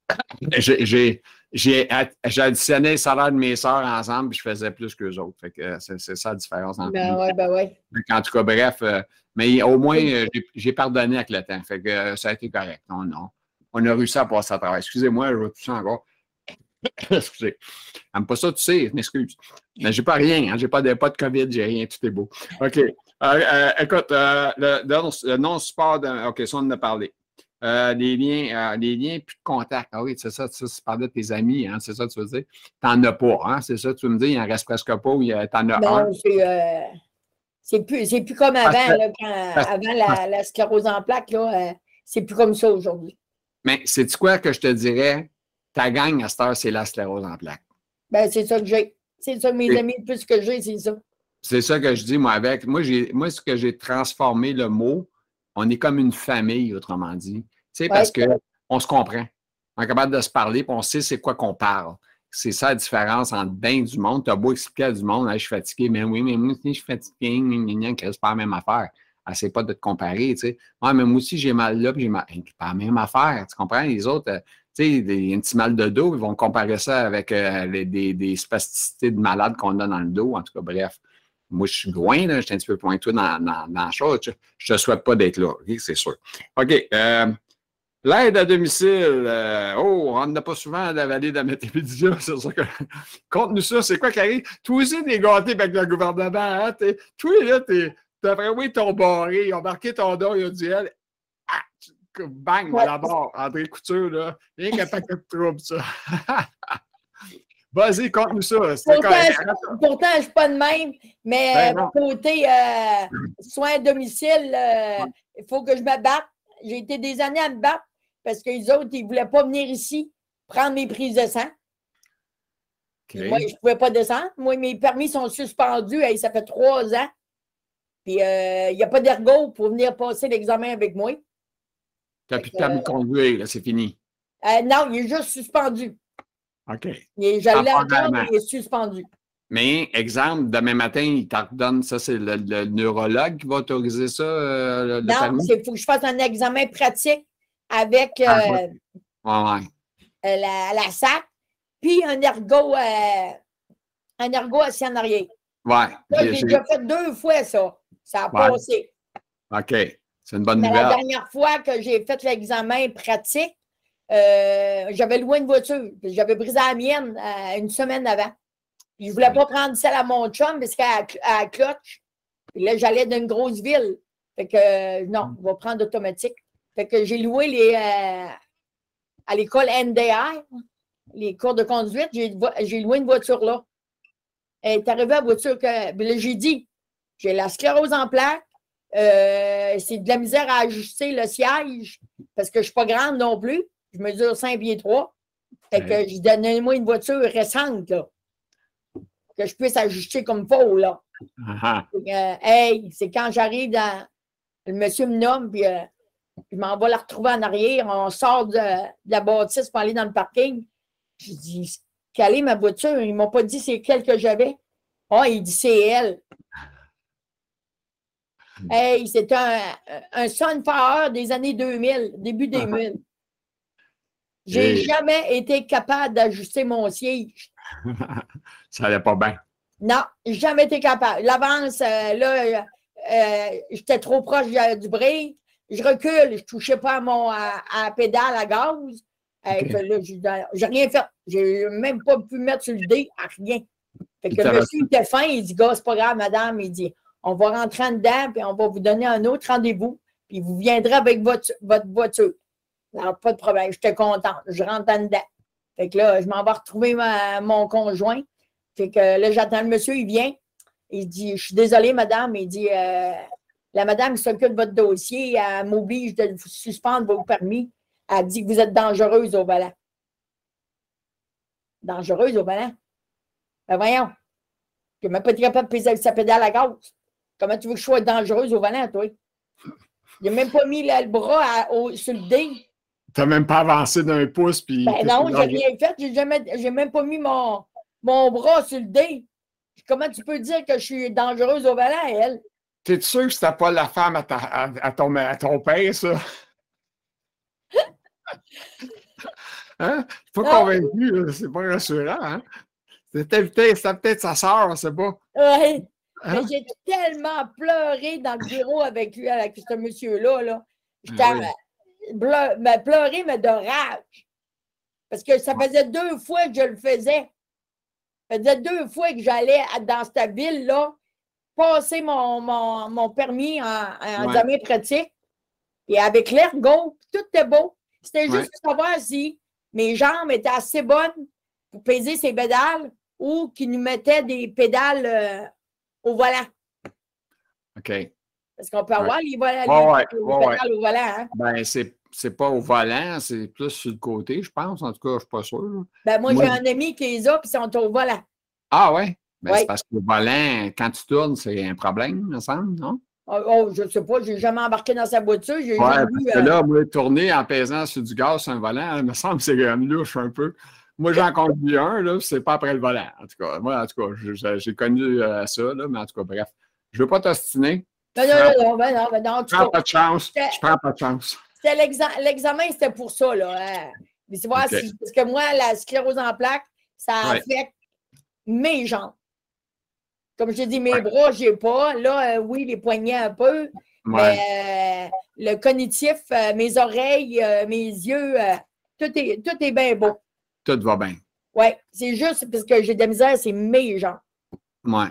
J'ai, j'ai, j'ai ad- j'ai additionné le salaire de mes sœurs ensemble, puis je faisais plus qu'eux autres. Fait que euh, c'est, c'est ça la différence entre
Ben ouais, ben ouais.
Qu'en tout cas, bref, euh, mais au moins, euh, j'ai, pardonné avec le temps. Fait que euh, ça a été correct. Non, non. On a réussi à passer à travers. Excusez-moi, je vais tousser encore. Excusez. J'aime pas ça, tu sais, je m'excuse. Mais j'ai pas rien, hein, j'ai pas de, pas de COVID, j'ai rien, tout est beau. OK. Euh, euh, écoute, euh, le, non-support, de- OK, ça, on en a parlé. Euh, les liens, euh, les liens plus de contact. Ah oui, c'est ça, tu, tu parlais de tes amis, hein, c'est ça que tu veux dire? T'en as pas, hein? C'est ça, tu veux me dire, il en reste presque pas ou il y a- t'en as un?
Non, c'est. euh, C'est plus, c'est plus comme avant, là, quand- avant la, la sclérose en plaques, là, c'est plus comme ça aujourd'hui.
Mais c'est quoi que je te dirais? Ta gang à cette heure, c'est la sclérose en plaques.
Ben, c'est ça que j'ai. C'est ça, mes amis, plus que j'ai, c'est ça.
C'est ça que je dis, moi, avec. Moi, moi, ce que j'ai transformé le mot, on est comme une famille, autrement dit. Tu sais, parce qu'on se comprend. On est capable de se parler, puis on sait c'est quoi qu'on parle. C'est ça la différence entre bien du monde. Tu as beau expliquer à du monde, Hey, je suis fatigué, mais oui, mais moi aussi, je suis fatigué, que c'est pas la même affaire. Essaye pas de te comparer, tu sais. Moi aussi, j'ai mal là, puis j'ai mal. C'est pas la même affaire, tu comprends? Les autres, euh, tu sais, des- un petit mal de dos, ils vont comparer ça avec euh, les- des, des spasticités de malades qu'on a dans le dos. En tout cas, bref. Moi, je suis loin, là, je suis un petit peu loin que toi dans, dans, dans la chose. Je ne te souhaite pas d'être là? C'est sûr. OK. euh, L'aide à domicile. euh, oh, on n'a pas souvent à la vallée de la Métépidia, c'est ça que. Conte-nous ça, c'est quoi qui arrive? Toi aussi, t'es gâté avec le gouvernement, hein? T'es- Toi, là, t'es. Moi, ils t'ont barré, ils ont marqué ton don, ils ont dit, elle, ah, bang,
Ouais.
là-bas, André Couture, là. Rien qu'un paquet de troubles, ça. Vas-y, conte-nous ça.
Pourtant, je, pourtant, je ne suis pas de même, mais
Ben
euh, côté euh, soins à domicile, euh, il faut que je me batte. J'ai été des années à me battre parce que les autres, ils ne voulaient pas venir ici prendre mes prises de sang. Moi, je ne pouvais pas descendre. Moi, mes permis sont suspendus. Hey, ça fait trois ans. Puis, euh, il n'y a pas d'ergot pour venir passer l'examen avec moi.
T'as plus de permis de conduire, là, c'est fini.
Non, il est juste suspendu.
OK.
Il est, mais il est suspendu.
Mais, exemple, demain matin, il t'ordonne, ça, c'est le, le neurologue qui va autoriser ça, euh, le,
Non, il faut que je fasse un examen pratique avec euh,
Ah, ouais. Ouais, ouais.
euh, la, la SAC, puis un ergot, euh, un ergot assis en arrière.
Ouais.
Ça,
j'ai-
déjà fait deux fois ça. Ça a passé.
OK. C'est une bonne
Mais la
nouvelle.
dernière fois que j'ai fait l'examen pratique, euh, j'avais loué une voiture. J'avais brisé la mienne euh, une semaine avant. Puis je ne voulais pas prendre celle à mon chum parce a cloche. Puis là, j'allais d'une grosse ville. Fait que euh, non, on va prendre automatique. Fait que j'ai loué les, à l'école NDR, les cours de conduite, j'ai loué une voiture là. Elle est arrivée à la voiture que. puis là, j'ai dit, j'ai la sclérose en plaques. c'est de la misère à ajuster le siège parce que je ne suis pas grande non plus. Je mesure 5 pieds 3. Fait que je donnais-moi une voiture récente, là. Que je puisse ajuster comme il faut, là.
Ah,
que, euh, hey, c'est quand j'arrive dans. Le monsieur me nomme, puis euh, je m'en vais la retrouver en arrière. On sort de, de la bâtisse pour aller dans le parking. Je dis, quelle est ma voiture? Ils ne m'ont pas dit c'est quelle que j'avais. Ah, il dit c'est elle. Hey, c'est un, un Sunfire des années 2000, début 2000. J'ai jamais été capable d'ajuster mon siège.
ça allait pas bien.
Non, jamais été capable. L'avance, euh, là, euh, j'étais trop proche du break. Je recule, je ne touchais pas à, mon, à, à la pédale à gaz. Euh,
Ok.
que là, j'ai rien fait. J'ai même pas pu mettre sur le dé à rien. Fait que le monsieur était fin, il dit, gars, c'est pas grave, madame. Il dit, on va rentrer en dedans, puis on va vous donner un autre rendez-vous, puis vous viendrez avec votre, votre voiture. Alors, pas de problème, j'étais contente. Je rentre en dedans. Fait que là, je m'en vais retrouver ma- mon conjoint. Fait que là, j'attends le monsieur, il vient. Il dit Je suis désolé, madame. Il dit euh, La madame s'occupe de votre dossier, elle m'oblige de suspendre vos permis. Elle dit que vous êtes dangereuse au volant. Dangereuse au volant? Ben voyons. Je n'ai même pas été capable de peser sa pédale à gaz. Comment tu veux que je sois dangereuse au volant, toi? Il n'a même pas mis le bras au- sur le dé.
T'as même pas avancé d'un pouce, puis.
Ben non, j'ai rien fait. J'ai jamais, j'ai même pas mis mon, mon bras sur le dé. Comment tu peux dire que je suis dangereuse au volant, elle?
T'es sûr que c'était pas la femme à, ta- à- à ton, à ton père, ça? Hein? Je suis pas
Non.
convaincu, c'est pas rassurant. Hein? C'était peut-être sa sœur, on sait pas.
Ouais.
Hein?
Mais j'ai tellement pleuré dans le bureau avec lui, avec ce monsieur-là. Là. J'étais
Ah oui.
Bleu- mais pleuré, mais de rage. Parce que ça faisait deux fois que je le faisais. Ça faisait deux fois que j'allais dans cette ville-là passer mon, mon, mon permis en, en
Ouais.
examen pratique. Et avec l'ergot, tout était beau. C'était juste
Ouais.
pour savoir si mes jambes étaient assez bonnes pour peser ces pédales ou qu'ils nous mettaient des pédales euh, au volant.
OK.
Parce qu'on peut avoir les volants
Ouais,
les
ouais,
pédales au volant. Hein?
Ben, c'est, c'est pas au volant, c'est plus sur le côté, je pense. En tout cas, je suis pas sûr.
Ben, moi,
Moi,
j'ai un ami qui les a, puis ils sont au volant.
Ah ouais? Ben, c'est parce que le volant, quand tu tournes, c'est un problème, il me semble, non?
Oh, oh, je ne sais pas, j'ai jamais embarqué dans sa voiture. J'ai
parce
vu.
que
euh,
là, moi, tourner en pesant sur du gaz sur un volant, il me semble que c'est louche un peu. Moi, j'en conduis un, là, c'est pas après le volant. En tout cas, moi, en tout cas, j'ai connu euh, ça, là, mais en tout cas, bref. Je veux pas t'ostiner.
Ben non, non, non, ben non, ben non, tout
prends pas de chance. Je prends pas de chance.
l'examen, c'était pour ça, là. hein. Mais tu vois,
Ok.
si- parce que moi, la sclérose en plaques, ça
Ouais.
affecte mes jambes. Comme je dit, mes
Ouais.
bras, je n'ai pas. Là, euh, oui, les poignets un peu.
Ouais.
Mais euh, le cognitif, euh, mes oreilles, mes yeux, tout est, tout est bien beau.
Tout va bien.
Oui, c'est juste parce que j'ai de la misère, c'est mes jambes.
Ouais.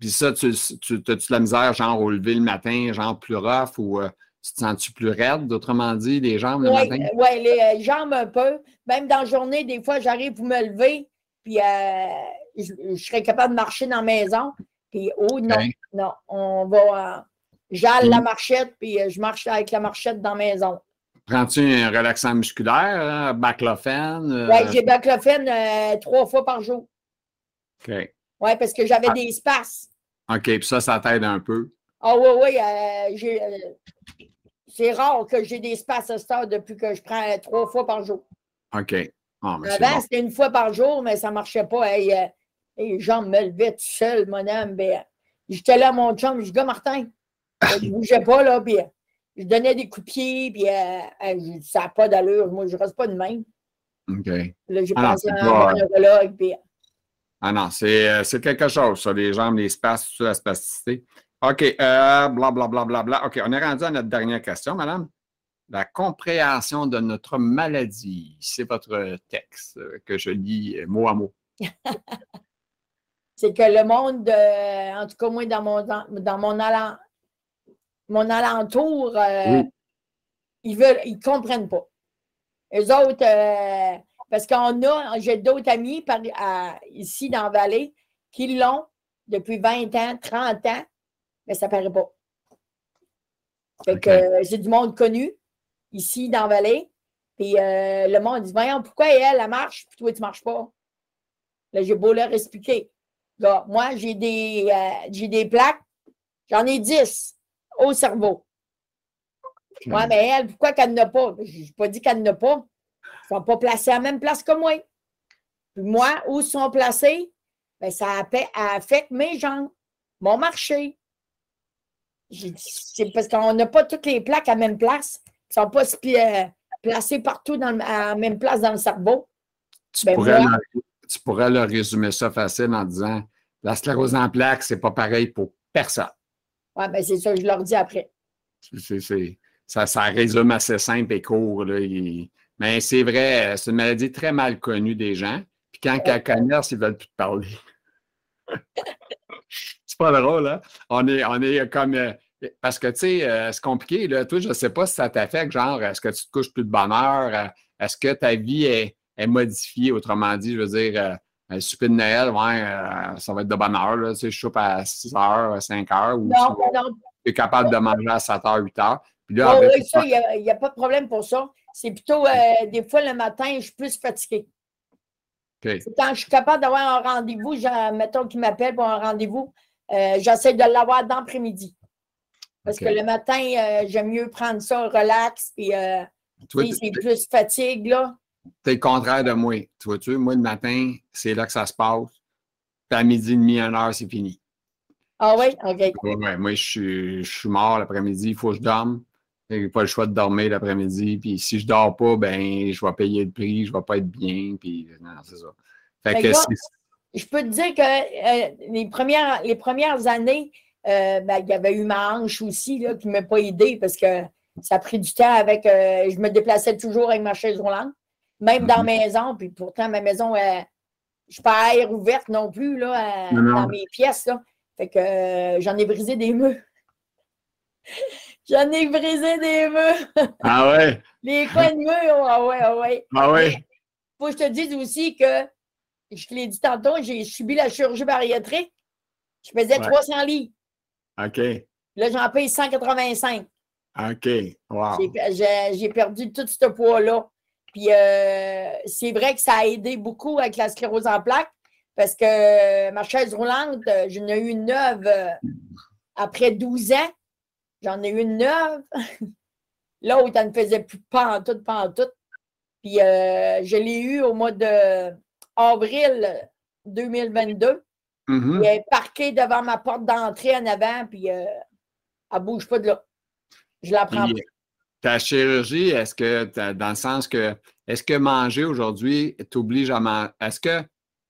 Puis ça, tu, tu as-tu de la misère, genre, au lever le matin, genre plus rough ou euh, tu te sens-tu plus raide, autrement dit, les jambes le
Oui,
matin?
les euh, jambes un peu. Même dans la journée, des fois, j'arrive pour me lever, puis euh, je, je serais capable de marcher dans la maison. Puis, oh non, non, on va. euh, J'ale la
Mm.
marchette, puis euh, je marche avec la marchette dans la maison.
Prends-tu un relaxant musculaire, hein, baclofen? euh,
Oui, j'ai baclofen euh, trois fois par jour.
OK.
Oui, parce que j'avais
Ah.
des espaces.
OK, puis ça, ça t'aide un peu.
Ah oui, oui, euh, j'ai, euh, c'est rare que j'ai des espaces à cette heure depuis que je prends trois fois par jour.
OK. Ah, mais c'est
Avant,
bon.
c'était une fois par jour, mais ça ne marchait pas. Hey, euh, hey, les jambes me levaient tout seul, mon âme. Ben, J'étais là, mon chum, je dis, gars, Martin, je ne bougeais pas, là, puis je donnais des coups de pied, puis ça n'a pas d'allure. Moi, je ne reste pas de même.
OK.
Là, j'ai
Ah non,
pensé
c'est
à
pas-
un neurologue, puis
Ah non, c'est euh, c'est quelque chose, ça, les jambes, les espaces, tout ça, la spasticité. OK, euh, bla, bla, bla. OK, on est rendu à notre dernière question, madame. La compréhension de notre maladie. C'est votre texte euh, que je lis euh, mot à mot.
c'est que le monde, euh, en tout cas, moi, dans mon, dans, dans mon, mon alentour, euh,
Oui.
ils veulent, ils comprennent pas. Les autres, euh, parce qu'on a, j'ai d'autres amis par- à- ici dans la vallée qui l'ont depuis 20 ans, 30 ans, mais ça paraît pas. Fait que euh, c'est du monde connu ici dans la vallée. Puis euh, le monde dit Voyons, pourquoi elle, elle marche, puis toi, tu ne marches pas? Là, j'ai beau leur expliquer. Là, moi, j'ai des, euh, j'ai des plaques, j'en ai 10 au cerveau.
OK.
Ouais, mais elle, pourquoi qu'elle n'a pas? Je n'ai pas dit qu'elle n'a pas. Ne sont pas placés à la même place que moi. Puis moi, où ils sont placés, ben, ça affecte mes jambes, mon marché. C'est parce qu'on n'a pas toutes les plaques à la même place. Ils ne sont pas euh, placés partout dans à la même place dans le cerveau.
Tu,
Ben,
pourrais leur, tu pourrais leur résumer ça facile en disant la sclérose en plaques, c'est pas pareil pour personne.
Ouais, ben, c'est ça, je leur dis après.
C'est- c'est- ça, ça résume assez simple et court. là. Il- mais c'est vrai, c'est une maladie très mal connue des gens. Puis quand ils la connaissent, ils veulent plus te parler. c'est pas drôle, hein? On est, on est comme. euh, parce que, tu sais, euh, c'est compliqué. Là. Toi, je ne sais pas si ça t'affecte. Genre, est-ce que tu te couches plus de bonne heure? euh, Est-ce que ta vie est, est modifiée? Autrement dit, je veux dire, euh, un souper de Noël, ouais, ça va être de bonne heure. Là. Tu sais, je soupe à 6 heures, 5 heures. Ou
Non, non,
tu es capable de manger à 7 heures, 8 heures. Puis là,
Oh,
après,
oui, ça, il n'y a, pas de problème pour ça. C'est plutôt, euh, des fois, le matin, je suis plus fatiguée. Quand je suis capable d'avoir un rendez-vous, mettons qu'il m'appelle pour un rendez-vous, euh, j'essaie de l'avoir dans l'après-midi. Parce que le matin, euh, j'aime mieux prendre ça relax, puis c'est plus fatigue, là.
t'es le contraire de moi. Tu vois-tu, moi, le matin, c'est là que ça se passe. Puis à midi et demi, une heure, c'est fini.
Ah oui? OK.
Ouais, ouais, moi, je suis, je suis mort l'après-midi, il faut que je dorme. J'ai pas le choix de dormir l'après-midi. Puis si je dors pas, ben je vais payer le prix, je vais pas être bien. Puis non, c'est ça. Fait
Ben,
que.
Je peux te dire que euh, les, premières, les premières années, euh, ben, il y avait eu ma hanche aussi là, qui ne m'a pas aidé parce que ça a pris du temps avec. euh, je me déplaçais toujours avec ma chaise roulante, même dans la
Mhm.
maison. Puis pourtant, ma maison, euh, je suis pas à air ouverte non plus là, euh, dans mes pièces. Là. Fait que euh, j'en ai brisé des murs. J'en ai brisé des murs.
Ah ouais?
Les coins de murs, ah ouais, ah ouais.
Ah ouais?
Faut que je te dise aussi que, je te l'ai dit tantôt, j'ai subi la chirurgie bariatrique. Je faisais
Ouais.
300 livres.
OK.
Là, j'en paye 185.
OK. Wow.
J'ai perdu tout ce poids-là. Puis euh, c'est vrai que ça a aidé beaucoup avec la sclérose en plaques parce que ma chaise roulante, j'en ai eu une neuve euh, après 12 ans. J'en ai eu une neuve. L'autre, elle ne faisait plus pas en tout, pas en tout. Puis euh, je l'ai eu au mois de avril 2022. Mm-hmm. Elle est parquée devant ma porte d'entrée en avant, puis elle ne bouge pas de là. Je la prends
Ta chirurgie, est-ce que, dans le sens que, est-ce que manger aujourd'hui t'oblige à manger? Est-ce que,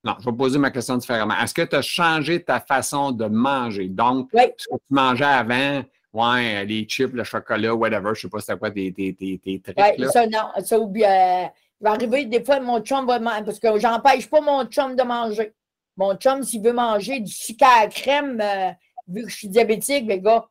non, je vais poser ma question différemment. Est-ce que tu as changé ta façon de manger? Donc, ce que tu mangeais avant, ouais, les chips, le chocolat, whatever, je ne sais pas c'était quoi tes, tes, tes, trucs.
Oui, ça, non, ça, oublie. Euh, va arriver, des fois, mon chum va manger, parce que j'empêche pas mon chum de manger. Mon chum, s'il veut manger du sucre à crème, euh, vu que je suis diabétique, les gars,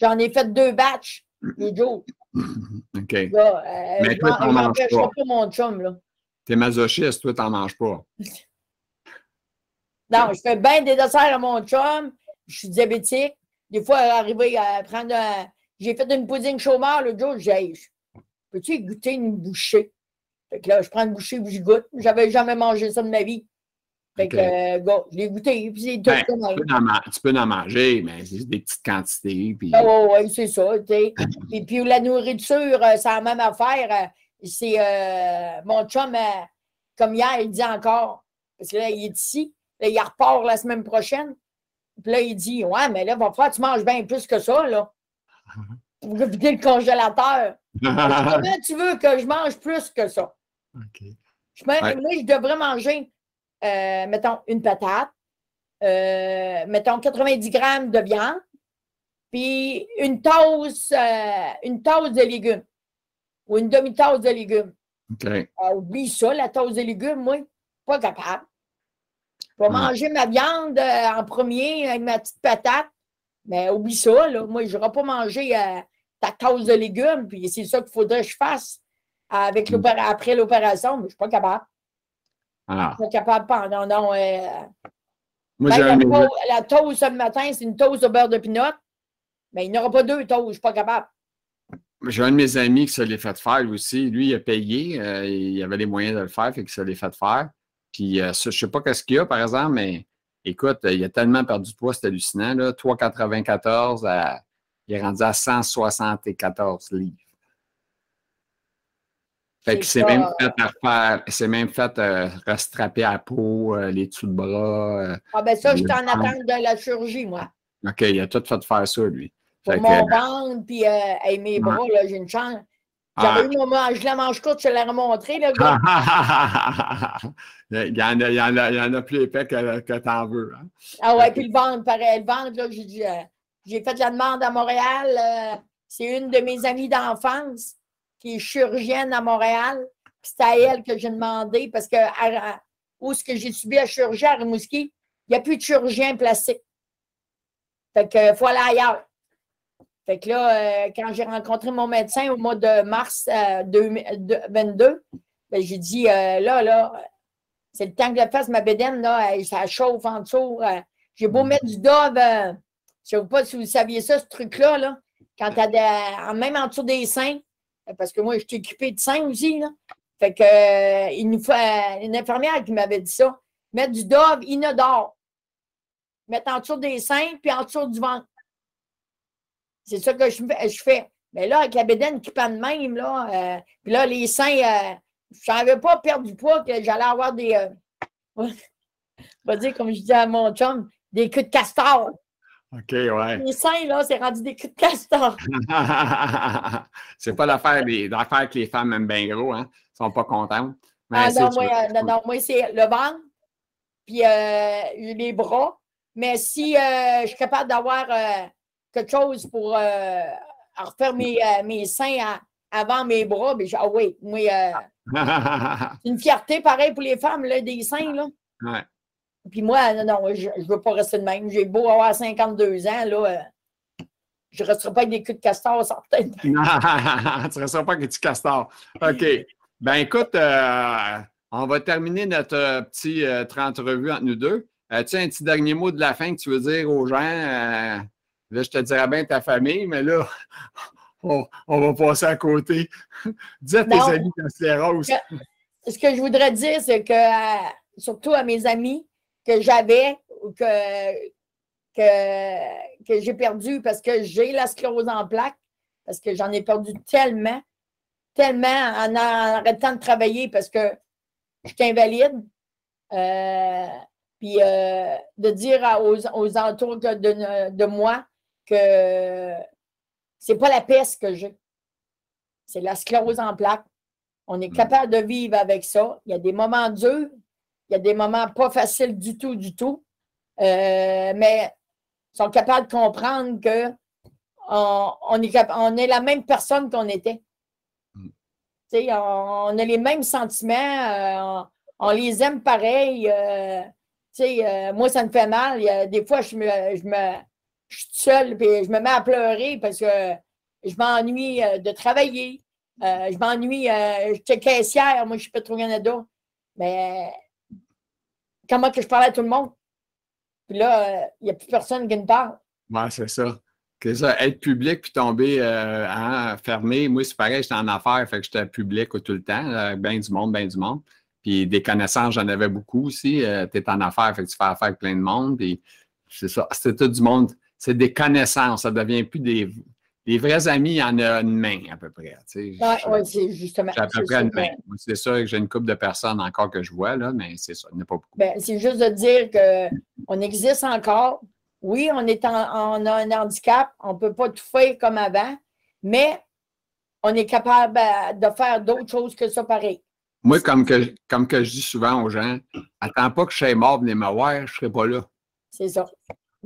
j'en ai fait deux batchs les jours.
OK. Là, euh, Mais toi, tu manges pas. pas
mon chum, là.
T'es masochiste, toi, t'en manges pas.
non, je fais bien des desserts à mon chum. Je suis diabétique. Des fois, arriver à prendre un... J'ai fait une pudding chômeur le jour, j'ai peux-tu goûter une bouchée? Fait que là, je prends une bouchée et je goûte. J'avais jamais mangé ça de ma vie. Fait que, euh, je l'ai goûté. Puis c'est
ben, tu, peux en, manger, mais c'est des petites quantités. Puis...
Ah, oui, c'est ça. et puis la nourriture, euh, c'est la même affaire. Euh, c'est mon chum, comme hier, il dit encore, parce que là, il est ici, là, il repart la semaine prochaine. Puis là, il dit Ouais, mais là, va falloir que tu manges bien plus que ça, là. Pour vider le congélateur. Comment tu veux que je mange plus que ça? OK. Je, Moi, je devrais manger euh, mettons, une patate, euh, mettons 90 grammes de viande, puis une tasse, euh, une tasse de légumes ou une demi-tasse de légumes.
OK.
Ah, oublie ça, la tasse de légumes, moi, pas capable. Je vais manger ma viande en premier avec ma petite patate, mais oublie ça, là. Moi, je n'aurai pas manger ta tasse de légumes, puis c'est ça qu'il faudrait que je fasse avec mm. après l'opération, mais je ne suis pas capable. Ah. Je suis capable pas. Non. Euh, Moi, ben, la, la, toast ce matin, c'est une toast au beurre de pinot. Mais il n'y aura pas deux toasts, je ne suis pas capable.
J'ai un de mes amis qui se l'est fait faire aussi. Lui, il a payé. euh, il avait les moyens de le faire, fait qu'il se l'est fait faire. Puis, euh, je ne sais pas qu'est-ce qu'il y a, par exemple, mais écoute, il a tellement perdu de poids, c'est hallucinant. 3,94, il est rendu à 174 livres. Fait que c'est même fait à faire, c'est même fait à restrapper à la peau, euh, les dessous de bras.
Euh, ah ben ça, je suis en attente de la chirurgie, moi.
OK, il a tout fait faire ça, lui.
Pour mon ventre, puis euh, mes bras, là, j'ai une chance. J'avais ah. eu mon je la manche courte, je l'ai remontré, là, gars.
il, y en a, il, y en a, il y en a plus épais que, que t'en veux. Hein?
Ah ouais, puis le ventre, pareil. Le ventre, là, j'ai, j'ai fait la demande à Montréal. c'est une de mes amies d'enfance qui est chirurgienne à Montréal. C'est à elle que j'ai demandé parce que où ce que j'ai subi la chirurgie à Rimouski, il n'y a plus de chirurgien plastique. Fait que faut aller ailleurs. Fait que là, euh, quand j'ai rencontré mon médecin au mois de mars 2022, euh, ben, j'ai dit euh, là, là, c'est le temps que je fasse ma bédaine, là, ça chauffe en dessous. j'ai beau mettre du dove. je ne sais pas si vous saviez ça, ce truc-là, là, quand tu as même en dessous des seins, parce que moi, je suis équipée de sein aussi. Là. Fait que, il nous faut euh, une infirmière qui m'avait dit ça. Mettre du Dove inodore. Mettre en dessous des seins puis en dessous du ventre. C'est ça que je, fais. Mais là, avec la bédaine qui pend de même, là, euh, puis là, les seins, je n'avais pas perdre du poids que j'allais avoir des. on va dire, comme je dis à mon chum, des queues de castor.
OK, ouais.
Les seins, là, c'est rendu des coups de castor.
c'est pas l'affaire, l'affaire que les femmes aiment bien gros, hein. Ils sont pas contentes.
ah, non, moi, non, non, moi, c'est le ventre, puis euh, les bras. Mais si euh, je suis capable d'avoir euh, quelque chose pour refaire mes, mes seins avant mes bras, ah oui, moi, c'est une fierté pareil pour les femmes, là, des seins, là.
Ouais.
Puis moi, non, je ne veux pas rester de même. J'ai beau avoir 52 ans, là, euh, je ne resterai pas avec des culs de castor, certainement. tu
ne resteras pas avec des petits castors. OK. Ben écoute, euh, on va terminer notre euh, petit 30 revues entre nous deux. As-tu un petit dernier mot de la fin que tu veux dire aux gens? Là, je te dirais bien ta famille, mais là, on, va passer à côté. Dis à tes amis quand c'est rose.
Ce que je voudrais dire, c'est que, euh, surtout à mes amis que j'avais ou que, que, que j'ai perdu parce que j'ai la sclérose en plaques, parce que j'en ai perdu tellement, tellement en, arrêtant de travailler parce que je suis invalide. Euh, puis euh, de dire aux, aux entours de, de, moi que c'est pas la peste que j'ai. C'est la sclérose en plaques. On est mm. capable de vivre avec ça. Il y a des moments durs, il y a des moments pas faciles du tout, du tout. Euh, mais ils sont capables de comprendre que on, est, on est la même personne qu'on était. Mm. On, a les mêmes sentiments, euh, on, les aime pareil. Euh, moi, ça me fait mal. des fois, je me, je me je suis seule et je me mets à pleurer parce que je m'ennuie de travailler. je m'ennuie, je suis caissière, moi je suis Petro-Canada. Mais comment que je parle à tout le monde? Puis là, il n'y a plus personne qui me parle.
Oui, c'est ça. C'est ça, être public puis tomber euh, hein, fermé. Moi, c'est pareil, j'étais en affaires, fait que j'étais public tout le temps, bien du monde, bien du monde. Puis des connaissances, j'en avais beaucoup aussi. Euh, tu es en affaires, fait que tu fais affaire avec plein de monde. Puis c'est ça, c'est tout du monde. C'est des connaissances, ça devient plus des, des vrais amis, il y en a une main à peu près.
Oui, ouais, c'est justement.
À peu près une main. C'est ça que j'ai une couple de personnes encore que je vois, là, mais c'est ça, il n'y a pas beaucoup.
Ben, c'est juste de dire qu'on existe encore, oui, on, est en, on a un handicap, on ne peut pas tout faire comme avant, mais on est capable euh, de faire d'autres choses que ça pareil.
Moi, comme que, comme que je dis souvent aux gens, attends pas que je sois mort, venez me voir, je ne serai pas là.
C'est ça.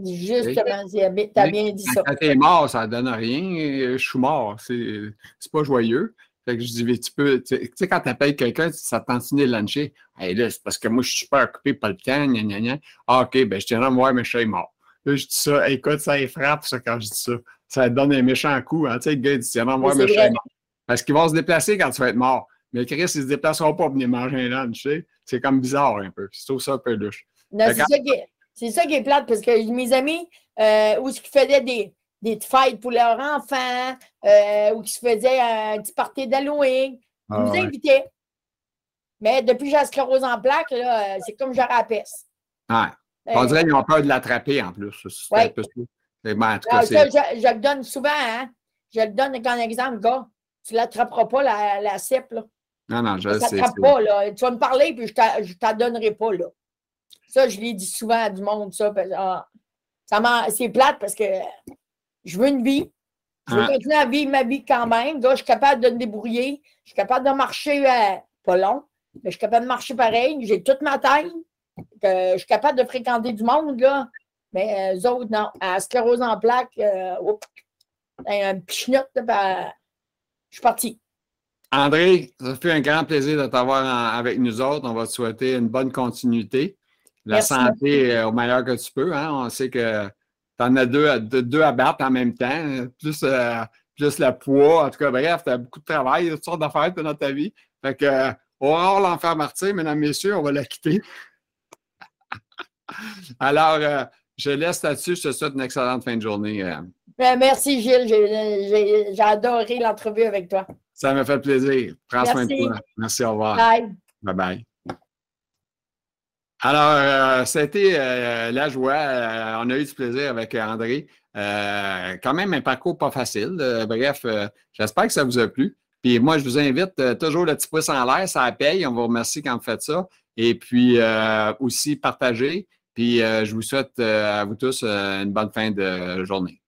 Justement, tu as bien dit ça.
Quand tu es mort, ça ne donne rien. Je suis mort. C'est pas joyeux. Fait que je dis, tu peux, tu sais, quand tu appelles quelqu'un, ça t'enseigne de luncher? Hey, là, c'est parce que moi, je suis super occupé, pas le temps, gna, gna, gna. Ah, OK, ben, je tiendrai à me voir, mais je suis mort. Là, je dis ça, écoute, ça frappe, ça, quand je dis ça. Ça te donne un méchant coup. Hein. Tu sais, le gars, il dit, tiens, moi, mais je suis mort. Parce qu'ils vont se déplacer quand tu vas être mort. Mais Chris, ils ne se déplaceront pas pour venir manger un lunch, tu sais. C'est comme bizarre un peu. C'est tout ça un peu louche.
Non, c'est ça, qui est, c'est ça qui est plate, parce que mes amis, euh, où ils faisaient des, des fêtes pour leurs enfants, euh, ou qui se faisaient un petit party d'Halloween, ils ah nous invitaient. Mais depuis que j'ai sclérose en plaques, euh, c'est comme j'aurais la peste.
Ouais. On dirait qu'ils ont peur de l'attraper en plus.
Ouais. Ben, ah, je, je, le donne souvent, hein? Je le donne comme exemple, gars. Tu ne l'attraperas pas, la, la CEP, là.
Non, non, je
sais. pas, là. Tu vas me parler, puis je ne t'en donnerai pas, là. Ça, je l'ai dit souvent à du monde, ça. Ah, c'est plate parce que je veux une vie. Je veux continuer à vivre ma vie quand même. je suis capable de me débrouiller. Je suis capable de marcher euh, pas long, mais je suis capable de marcher pareil. J'ai toute ma taille. je suis capable de fréquenter du monde, là. Mais eux autres, non. À sclérose en plaques, euh, un petit ben, je suis parti.
André, ça fait un grand plaisir de t'avoir avec nous autres. On va te souhaiter une bonne continuité la santé euh, au meilleur que tu peux. Hein? On sait que tu en as deux à, deux à battre en même temps, plus, euh, plus le poids. En tout cas, bref, tu as beaucoup de travail, toutes sortes d'affaires dans ta vie. Fait que, euh, au revoir l'enfer martyr, mesdames, messieurs, on va la quitter. Alors, je laisse là-dessus. Je te souhaite une excellente fin de journée.
Ben, merci, Gilles. J'ai adoré l'entrevue avec toi.
Ça m'a fait plaisir. Prends soin de toi. Merci, au revoir.
Bye.
Bye bye. Alors, c'était euh, euh, la joie. Euh, on a eu du plaisir avec André. quand même un parcours pas facile. bref, j'espère que ça vous a plu. Puis moi, je vous invite toujours le petit pouce en l'air, ça paye. On vous remercie quand vous faites ça. Et puis aussi partager. Puis je vous souhaite à vous tous une bonne fin de journée.